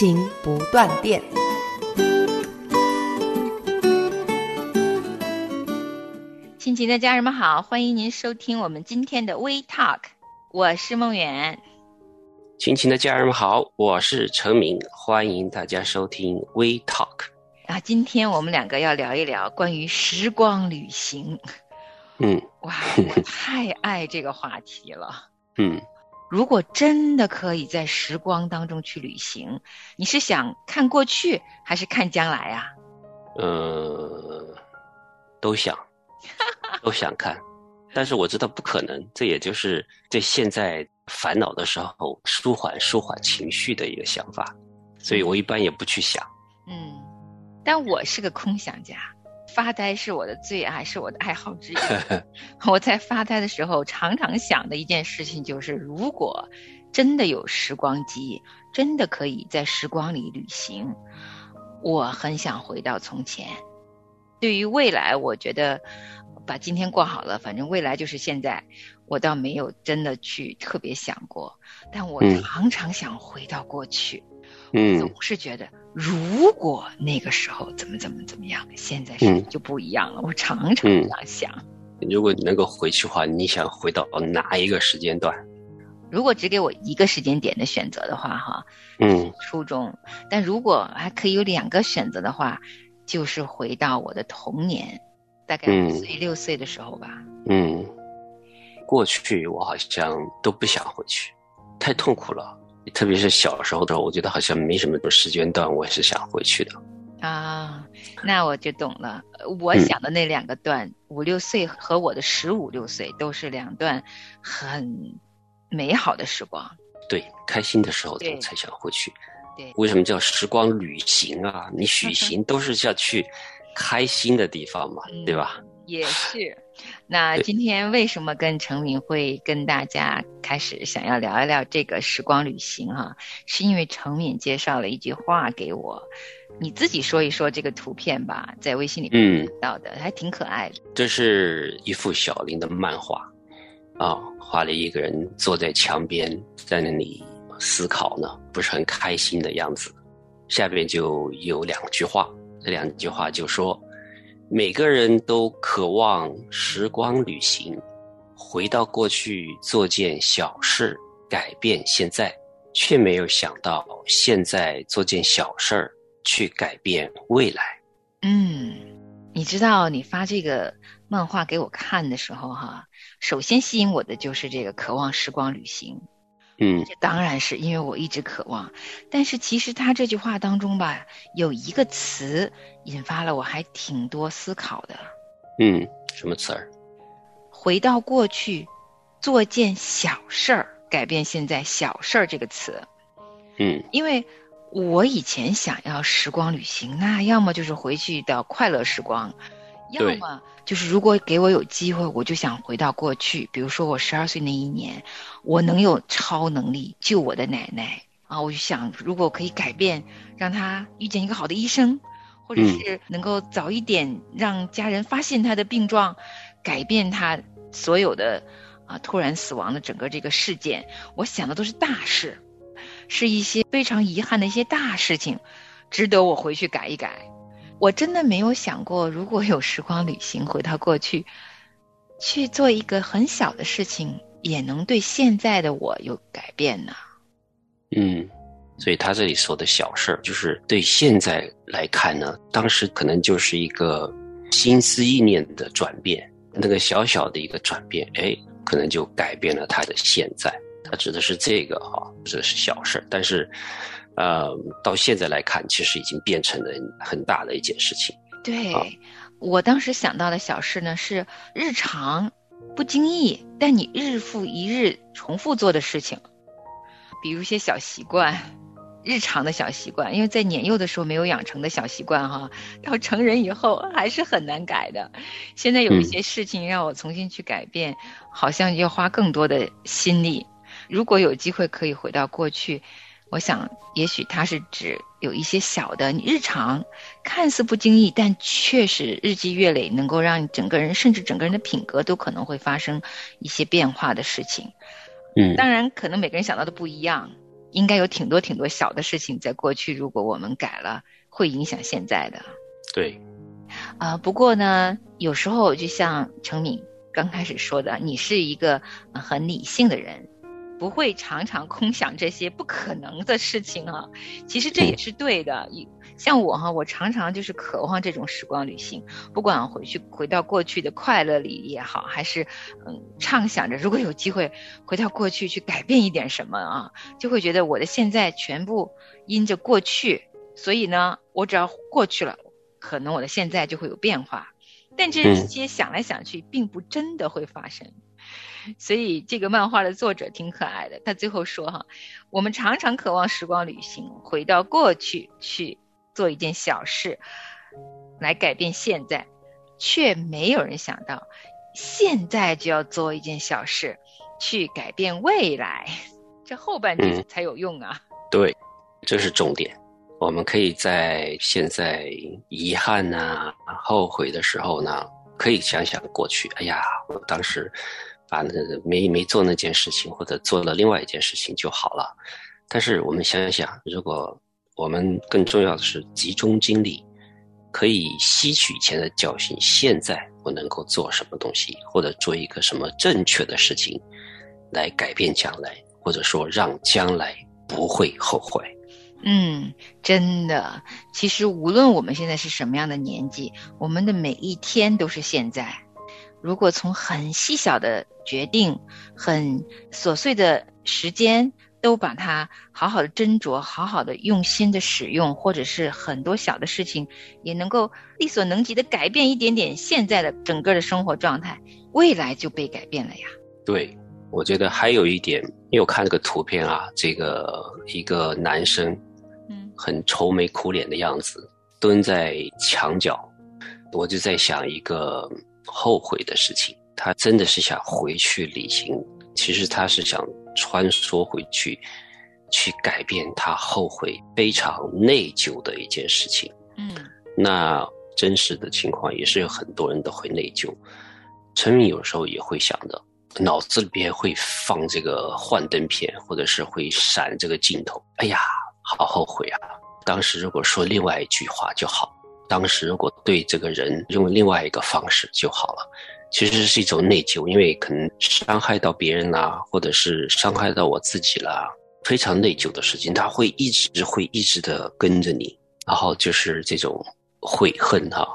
亲情不断电。亲情的家人们好，欢迎您收听我们今天的 We Talk，我是梦远。亲情的家人们好，我是陈明，欢迎大家收听 We Talk。啊，今天我们两个要聊一聊关于时光旅行。嗯哇，我太爱这个话题了。嗯，如果真的可以在时光当中去旅行，你是想看过去还是看将来啊？呃，都想，都想看，但是我知道不可能，这也就是对现在烦恼的时候舒缓舒缓情绪的一个想法，所以我一般也不去想。嗯，但我是个空想家，发呆是我的最爱，是我的爱好之一。我在发呆的时候，常常想的一件事情就是，如果真的有时光机，真的可以在时光里旅行，我很想回到从前。对于未来，我觉得把今天过好了，反正未来就是现在。我倒没有真的去特别想过，但我嗯常常想回到过去。嗯总是觉得，如果那个时候怎么怎么怎么样，现在是嗯就不一样了。我常常这样想。如果你能够回去的话，你想回到哪一个时间段？如果只给我一个时间点的选择的话，哈，嗯初中；但如果还可以有两个选择的话，就是回到我的童年，大概嗯五岁、六岁的时候吧。嗯，过去我好像都不想回去，太痛苦了。特别是小时候的时候，我觉得好像没什么时间段我是想回去的。啊，那我就懂了。呃我嗯想的那两个段，五六岁和我的十五六岁，都是两段很美好的时光。对，开心的时候对才想回去。对为什么叫时光旅行啊？你 旅行都是要去开心的地方嘛，嗯对吧？也是。那今天为什么跟程敏会跟大家开始想要聊一聊这个时光旅行哈、是因为程敏介绍了一句话给我，你自己说一说这个图片吧，在微信里嗯看到的，还挺可爱的。这是一幅小林的漫画，啊、画了一个人坐在墙边，在那里思考呢，不是很开心的样子。下边就有两句话，这两句话就说：每个人都渴望时光旅行，回到过去做件小事，改变现在，却没有想到现在做件小事儿去改变未来。嗯，你知道你发这个漫画给我看的时候哈，首先吸引我的就是这个渴望时光旅行。嗯这当然是因为我一直渴望，但是其实他这句话当中吧，有一个词引发了我还挺多思考的。嗯，什么词儿？回到过去，做件小事儿，改变现在。小事儿这个词，嗯因为我以前想要时光旅行，那要么就是回去的快乐时光，要么就是如果给我有机会，我就想回到过去。比如说我十二岁那一年，我能有超能力救我的奶奶啊，我就想如果可以改变，让她遇见一个好的医生，或者嗯是能够早一点让家人发现她的病状，改变她所有的啊突然死亡的整个这个事件，我想的都是大事。是一些非常遗憾的一些大事情，值得我回去改一改。我真的没有想过，如果有时光旅行回到过去，去做一个很小的事情，也能对现在的我有改变呢。嗯，所以他这里说的小事儿，就是对现在来看呢，当时可能就是一个心思意念的转变，那个小小的一个转变，哎，可能就改变了他的现在。他指的是这个哈、这是小事儿，但是，呃，到现在来看，其实已经变成了很大的一件事情。对、好我当时想到的小事呢，是日常不经意，但你日复一日重复做的事情，比如一些小习惯，日常的小习惯，因为在年幼的时候没有养成的小习惯哈，到成人以后还是很难改的。现在有一些事情让我重新去改变，好像要花更多的心力。如果有机会可以回到过去，我想也许它是指有一些小的你日常看似不经意，但确实日积月累，能够让你整个人甚至整个人的品格都可能会发生一些变化的事情。嗯，当然可能每个人想到的不一样。应该有挺多挺多小的事情，在过去如果我们改了，会影响现在的。对，啊，不过呢，有时候就像程敏刚开始说的，你是一个很理性的人，不会常常空想这些不可能的事情啊。其实这也是对的。像我哈，我常常就是渴望这种时光旅行，不管回去回到过去的快乐里也好，还是嗯畅想着如果有机会回到过去去改变一点什么啊，就会觉得我的现在全部因着过去，所以呢，我只要过去了，可能我的现在就会有变化。但这些想来想去，并不真的会发生。所以这个漫画的作者挺可爱的，他最后说哈，我们常常渴望时光旅行，回到过去去。做一件小事来改变现在，却没有人想到，现在就要做一件小事去改变未来，这后半句才有用啊！对，这是重点。我们可以在现在遗憾呐、后悔的时候呢，可以想想过去。哎呀，我当时把那没没做那件事情，或者做了另外一件事情就好了。但是我们想想，如果我们更重要的是集中精力，可以吸取以前的教训。现在我能够做什么东西，或者做一个什么正确的事情，来改变将来，或者说让将来不会后悔。嗯，真的。其实无论我们现在是什么样的年纪，我们的每一天都是现在。如果从很细小的决定、很琐碎的时间。都把它好好的斟酌，好好的用心的使用，或者是很多小的事情，也能够力所能及的改变一点点现在的整个的生活状态，未来就被改变了呀。对，我觉得还有一点，因为我看这个图片啊，这个一个男生，嗯，很愁眉苦脸的样子，蹲在墙角，我就在想一个后悔的事情，他真的是想回去旅行，其实他是想。穿梭回去，去改变他后悔、非常内疚的一件事情。嗯，那真实的情况也是有很多人都会内疚。陈明有时候也会想的，脑子里边会放这个幻灯片，或者是会闪这个镜头。哎呀，好后悔啊！当时如果说另外一句话就好，当时如果对这个人用另外一个方式就好了。其实是一种内疚，因为可能伤害到别人啦，或者是伤害到我自己啦，非常内疚的事情，他会一直会一直的跟着你，然后就是这种悔恨哈。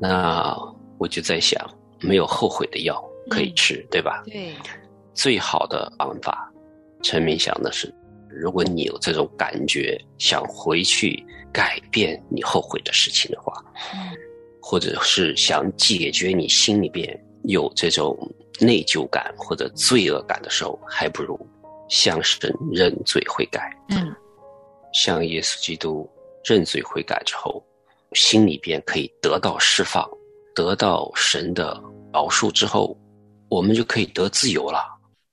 那我就在想，没有后悔的药可以吃，对吧？对。最好的方法，陈明想的是，如果你有这种感觉，想回去改变你后悔的事情的话。或者是想解决你心里边有这种内疚感或者罪恶感的时候，还不如向神认罪悔改。嗯，向耶稣基督认罪悔改之后，心里边可以得到释放，得到神的饶恕之后，我们就可以得自由了。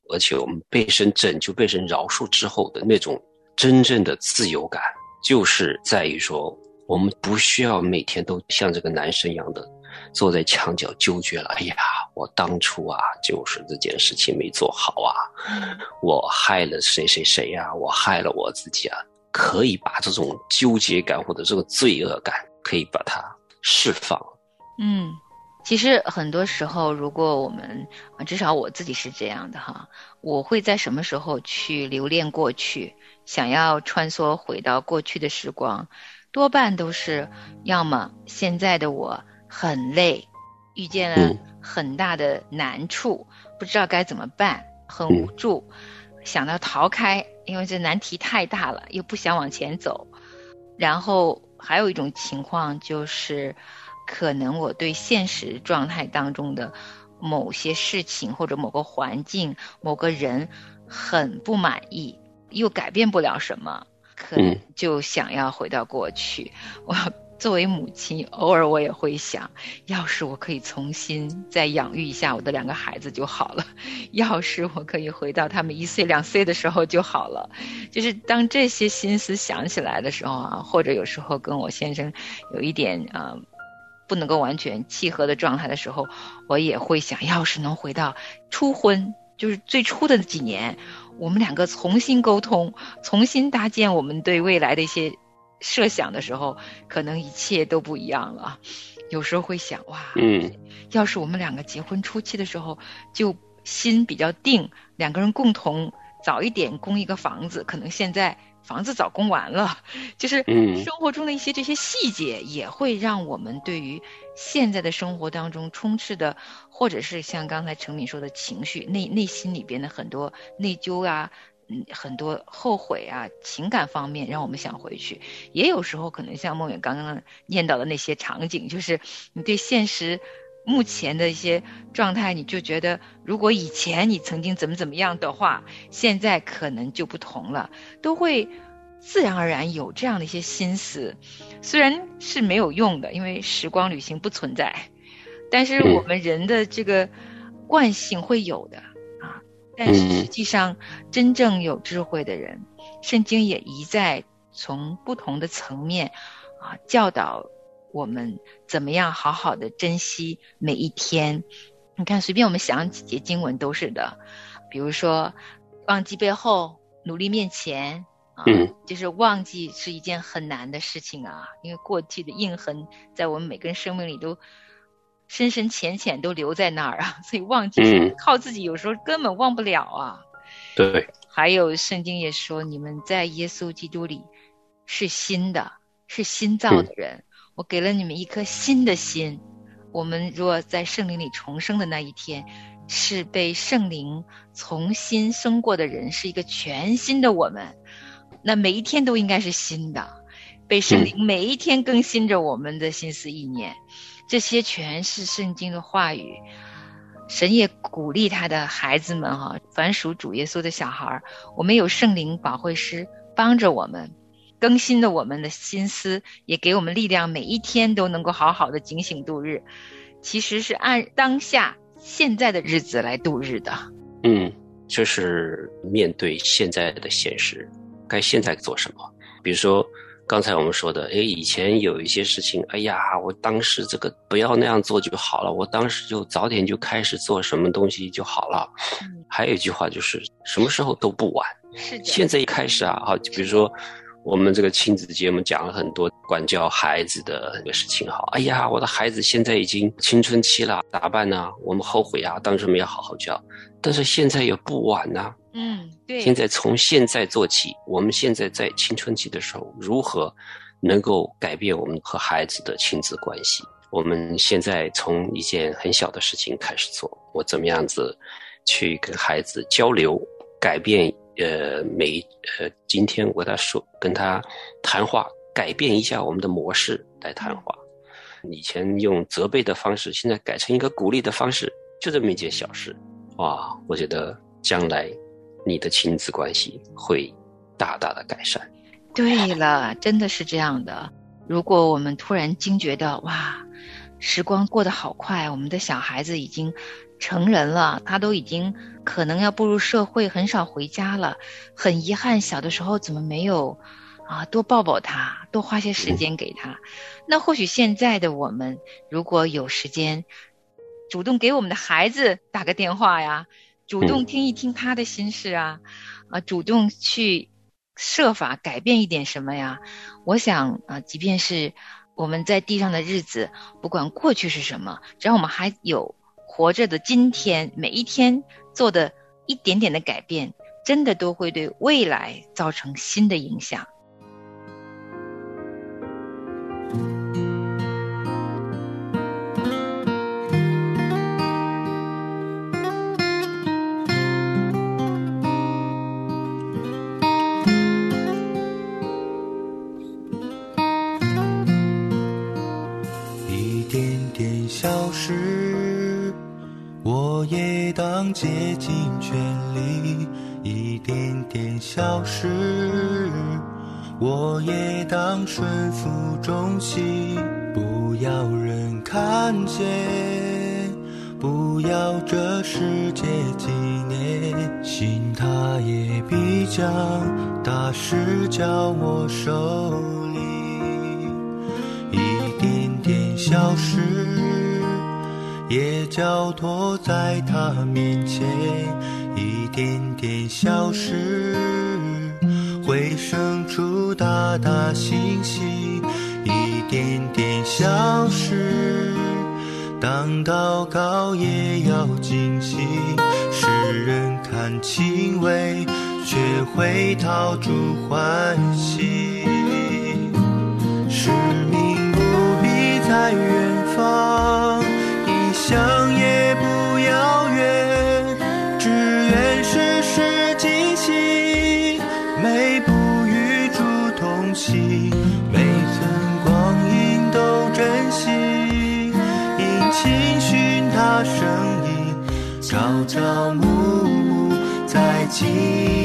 而且我们被神拯救、被神饶恕之后的那种真正的自由感，就是在于说。我们不需要每天都像这个男生一样的坐在墙角纠结了。哎呀，我当初啊，就是这件事情没做好啊，我害了谁谁谁呀，我害了我自己啊。可以把这种纠结感或者这个罪恶感，可以把它释放。嗯，其实很多时候，如果我们至少我自己是这样的哈，我会在什么时候去留恋过去，想要穿梭回到过去的时光。多半都是，要么现在的我很累，遇见了很大的难处，不知道该怎么办，很无助，想到逃开，因为这难题太大了，又不想往前走。然后还有一种情况就是，可能我对现实状态当中的某些事情或者某个环境、某个人很不满意，又改变不了什么。可能就想要回到过去。我作为母亲，偶尔我也会想，要是我可以重新再养育一下我的两个孩子就好了，要是我可以回到他们一岁两岁的时候就好了。就是当这些心思想起来的时候啊，或者有时候跟我先生有一点啊。不能够完全契合的状态的时候，我也会想要是能回到初婚，就是最初的几年，我们两个重新沟通，重新搭建我们对未来的一些设想的时候，可能一切都不一样了。有时候会想，哇，嗯，要是我们两个结婚初期的时候就心比较定，两个人共同早一点供一个房子，可能现在。房子早供完了，就是生活中的一些这些细节，也会让我们对于现在的生活当中充斥的，或者是像刚才程敏说的情绪，内内心里边的很多内疚啊，嗯，很多后悔啊，情感方面让我们想回去。也有时候可能像梦远刚刚念到的那些场景，就是你对现实。目前的一些状态，你就觉得，如果以前你曾经怎么怎么样的话，现在可能就不同了，都会自然而然有这样的一些心思，虽然是没有用的，因为时光旅行不存在，但是我们人的这个惯性会有的啊。但是实际上，真正有智慧的人，圣经也一再从不同的层面啊教导。我们怎么样好好的珍惜每一天？你看，随便我们想几节经文都是的，比如说，忘记背后，努力面前啊，就是忘记是一件很难的事情啊，因为过去的印痕在我们每个人生命里都深深浅浅都留在那儿啊，所以忘记靠自己有时候根本忘不了啊。对，还有圣经也说，你们在耶稣基督里是新的，是新造的人。我给了你们一颗新的心，我们若在圣灵里重生的那一天，是被圣灵重新生过的人，是一个全新的我们。那每一天都应该是新的，被圣灵每一天更新着我们的心思意念。这些全是圣经的话语，神也鼓励他的孩子们哈，凡属主耶稣的小孩儿，我们有圣灵保惠师帮着我们。更新的我们的心思，也给我们力量，每一天都能够好好的警醒度日。其实是按当下现在的日子来度日的。嗯，就是面对现在的现实，该现在做什么？比如说刚才我们说的，哎，以前有一些事情，哎呀，我当时这个不要那样做就好了，我当时就早点就开始做什么东西就好了。还有一句话就是，什么时候都不晚。是的。现在一开始啊，好，比如说。我们这个亲子节目讲了很多管教孩子的那个事情，哈，哎呀，我的孩子现在已经青春期了，咋办呢？我们后悔啊，当时没有好好教，但是现在也不晚呢。嗯，对。现在从现在做起，我们现在在青春期的时候，如何能够改变我们和孩子的亲子关系？我们现在从一件很小的事情开始做，我怎么样子去跟孩子交流，改变？呃，每呃，今天我跟他说，跟他谈话，改变一下我们的模式来谈话。以前用责备的方式，现在改成一个鼓励的方式，就这么一件小事，哇！我觉得将来你的亲子关系会大大的改善。对了，真的是这样的。如果我们突然惊觉到，哇，时光过得好快，我们的小孩子已经。成人了，他都已经可能要步入社会，很少回家了。很遗憾，小的时候怎么没有啊？多抱抱他，多花些时间给他。那或许现在的我们，如果有时间，主动给我们的孩子打个电话呀，主动听一听他的心事啊，啊，主动去设法改变一点什么呀？我想啊，即便是我们在地上的日子，不管过去是什么，只要我们还有。活着的今天，每一天做的一点点的改变，真的都会对未来造成新的影响。当顺服中心，不要人看见，不要这世界纪念，心他也必将大事交我手里，一点点小事也交托在他面点点消失，当祷告也要精心。世人看轻微，却会陶铸欢喜。使命不必在远方，异乡朝朝暮暮在基督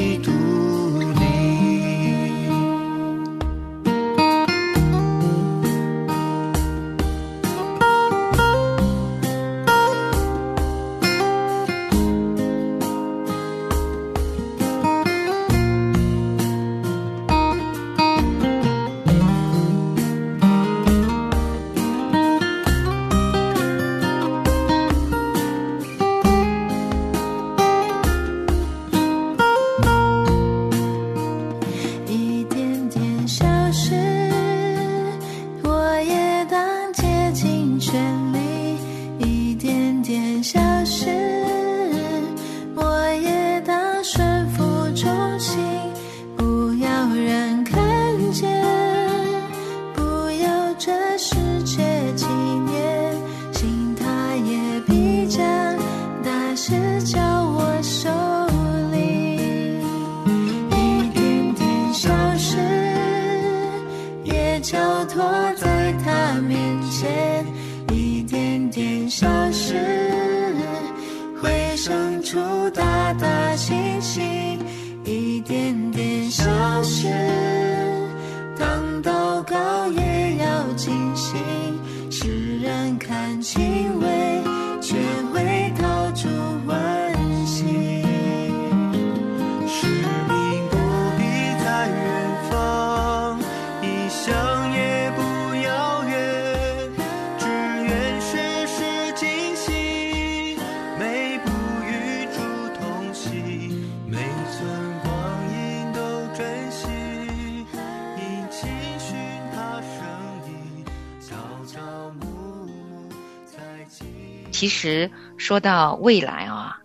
其实说到未来啊，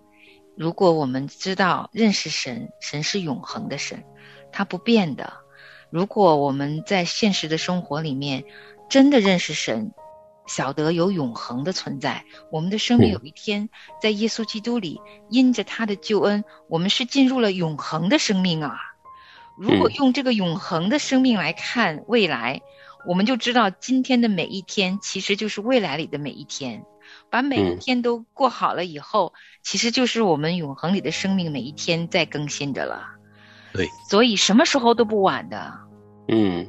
如果我们知道认识神，神是永恒的神，他不变的。如果我们在现实的生活里面真的认识神，晓得有永恒的存在，我们的生命有一天在耶稣基督里，因着他的救恩，我们是进入了永恒的生命啊。如果用这个永恒的生命来看未来，我们就知道今天的每一天其实就是未来里的每一天。把每一天都过好了以后，其实就是我们永恒里的生命每一天在更新着了。对，所以什么时候都不晚的。嗯，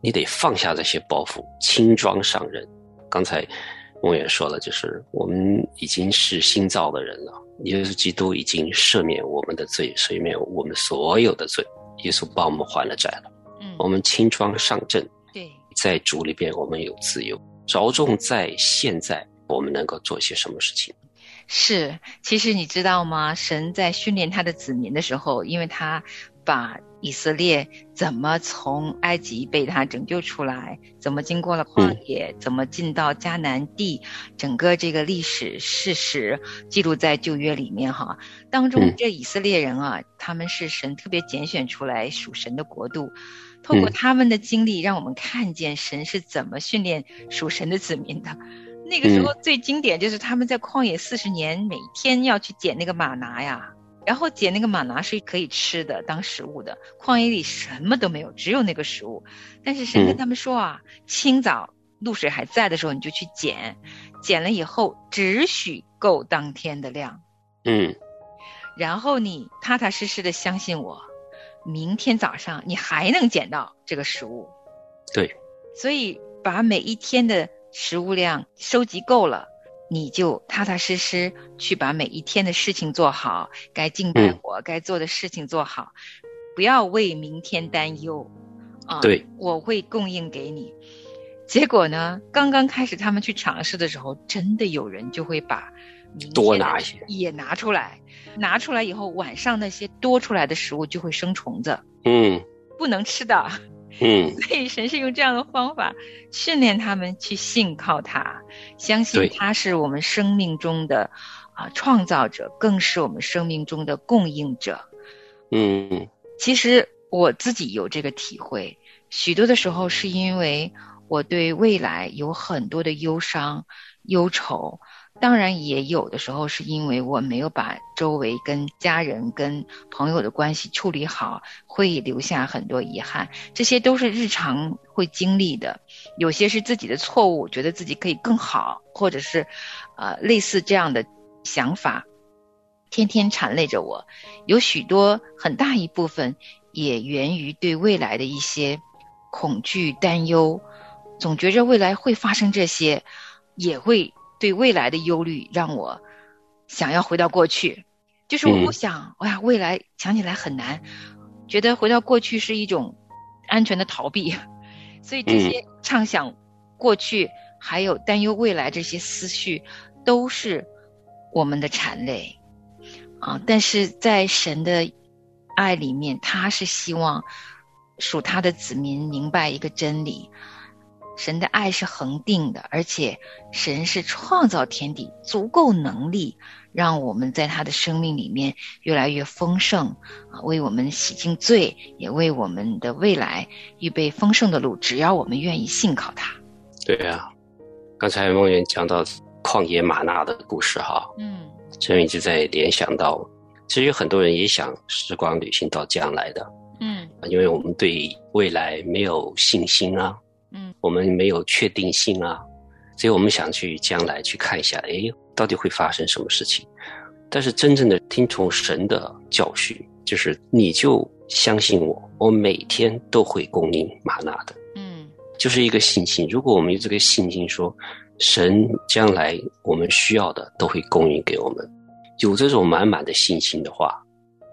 你得放下这些包袱，轻装上阵。刚才梦远说了，就是我们已经是新造的人了，耶稣基督已经赦免我们的罪，赦免我们所有的罪，耶稣帮我们还了债了。嗯，我们轻装上阵，对，在主里边我们有自由，着重在现在我们能够做些什么事情。是，其实你知道吗？神在训练他的子民的时候，因为他把以色列怎么从埃及被他拯救出来，怎么经过了旷野，怎么进到迦南地，整个这个历史事实记录在旧约里面哈。当中这以色列人啊，他们是神特别拣选出来属神的国度，透过他们的经历，让我们看见神是怎么训练属神的子民的。那个时候最经典就是他们在旷野四十年，每天要去捡那个玛拿呀，然后捡那个玛拿是可以吃的，当食物的。旷野里什么都没有，只有那个食物。但是神跟他们说啊，清早露水还在的时候你就去捡，捡了以后只许够当天的量。嗯，然后你踏踏实实的相信我，明天早上你还能捡到这个食物。对，所以把每一天的食物量收集够了，你就踏踏实实去把每一天的事情做好，该敬拜我、该做的事情做好，不要为明天担忧。啊，对，我会供应给你。结果呢，刚刚开始他们去尝试的时候，真的有人就会把多拿一些也拿出来，拿出来以后，晚上那些多出来的食物就会生虫子，嗯，不能吃的。嗯，所以神是用这样的方法训练他们去信靠他，相信他是我们生命中的啊创造者，更是我们生命中的供应者。嗯，其实我自己有这个体会，许多的时候是因为我对未来有很多的忧伤、忧愁。当然，也有的时候是因为我没有把周围跟家人、跟朋友的关系处理好，会留下很多遗憾。这些都是日常会经历的。有些是自己的错误，觉得自己可以更好，或者是，呃，类似这样的想法，天天缠累着我。有许多很大一部分也源于对未来的一些恐惧、担忧，总觉着未来会发生这些，也会。对未来的忧虑让我想要回到过去，就是我不想，哎呀，未来想起来很难，觉得回到过去是一种安全的逃避，所以这些畅想过去还有担忧未来这些思绪都是我们的缠累啊。但是在神的爱里面，他是希望属他的子民明白一个真理。神的爱是恒定的，而且神是创造天地，足够能力让我们在他的生命里面越来越丰盛啊，为我们洗净罪，也为我们的未来预备丰盛的路。只要我们愿意信靠他。对啊，刚才梦圆讲到旷野玛纳的故事哈，嗯，这一直在联想到，其实有很多人也想时光旅行到将来的，嗯，因为我们对未来没有信心啊。嗯，我们没有确定性啊，所以我们想去将来去看一下，哎，到底会发生什么事情？但是真正的听从神的教训，就是你就相信我，我每天都会供应玛纳的。嗯，就是一个信心。如果我们有这个信心，说神将来我们需要的都会供应给我们，有这种满满的信心的话，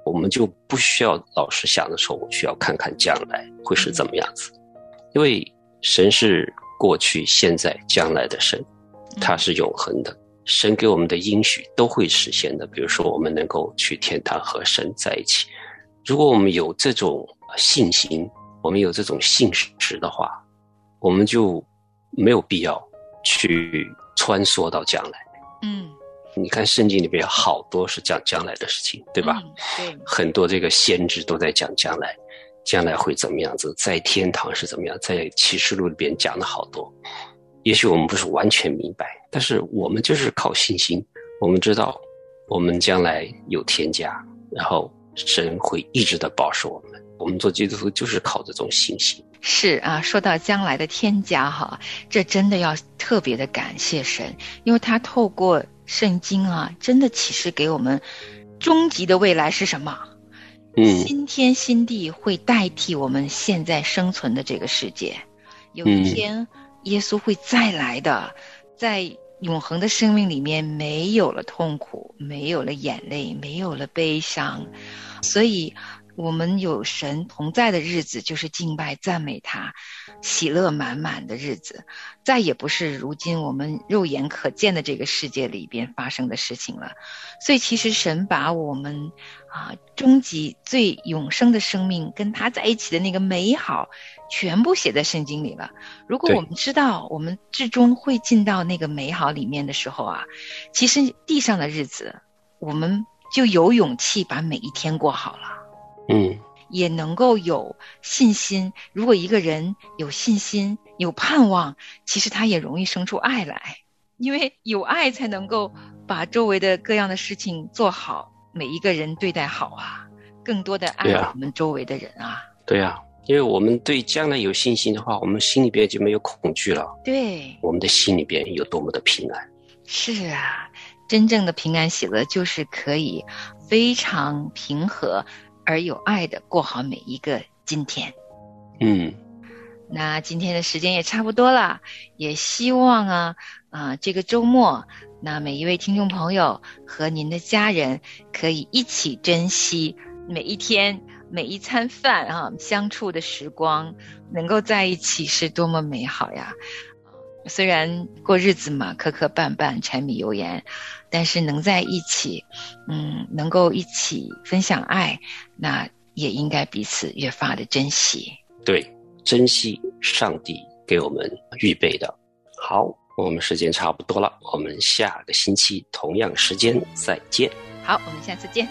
我们就不需要老是想着说我需要看看将来会是怎么样子，因为。神是过去、现在、将来的神，他是永恒的。神给我们的应许都会实现的。比如说，我们能够去天堂和神在一起。如果我们有这种信心，我们有这种信实的话，我们就没有必要去穿梭到将来。嗯，你看圣经里边好多是讲将来的事情，对吧？对，很多这个先知都在讲将来。将来会怎么样子？在天堂是怎么样？在启示录里边讲了好多，也许我们不是完全明白，但是我们就是靠信心，我们知道我们将来有天家，然后神会一直的保守我们。我们做基督徒就是靠这种信心。是啊，说到将来的天家哈，这真的要特别的感谢神，因为他透过圣经啊，真的启示给我们，终极的未来是什么？新天新地会代替我们现在生存的这个世界，有一天耶稣会再来的，在永恒的生命里面没有了痛苦，没有了眼泪，没有了悲伤，所以。我们有神同在的日子，就是敬拜赞美他，喜乐满满的日子，再也不是如今我们肉眼可见的这个世界里边发生的事情了。所以，其实神把我们啊终极最永生的生命跟他在一起的那个美好，全部写在圣经里了。如果我们知道我们最终会进到那个美好里面的时候啊，其实地上的日子，我们就有勇气把每一天过好了。嗯，也能够有信心。如果一个人有信心、有盼望，其实他也容易生出爱来，因为有爱才能够把周围的各样的事情做好，每一个人对待好啊，更多的爱我们周围的人啊。对呀，因为我们对将来有信心的话，我们心里边就没有恐惧了。对，我们的心里边有多么的平安。是啊，真正的平安喜乐就是可以非常平和。而有爱的过好每一个今天。嗯，那今天的时间也差不多了，也希望啊啊、这个周末，那每一位听众朋友和您的家人可以一起珍惜每一天每一餐饭啊相处的时光，能够在一起是多么美好呀！虽然过日子嘛，磕磕绊绊，柴米油盐，但是能在一起，嗯，能够一起分享爱，那也应该彼此越发的珍惜。对，珍惜上帝给我们预备的。好，我们时间差不多了，我们下个星期同样时间再见。好，我们下次见。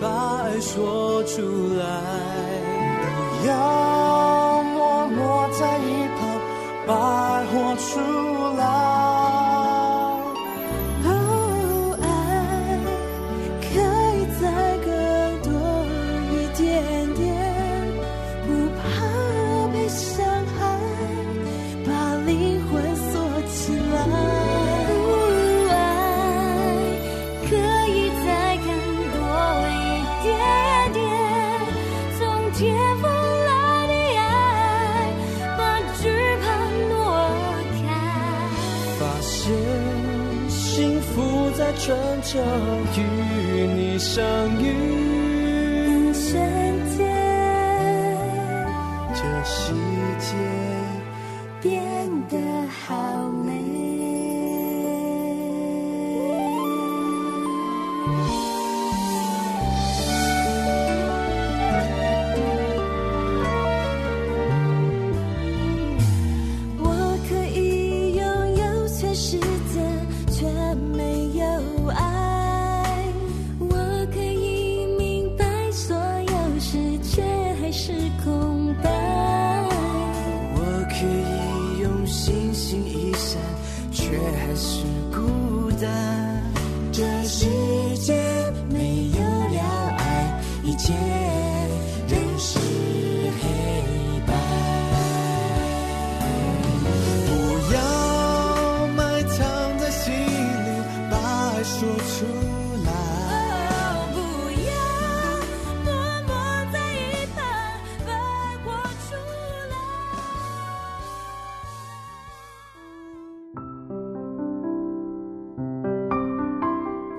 把爱说出来。不要默默在一旁，把就与你相遇，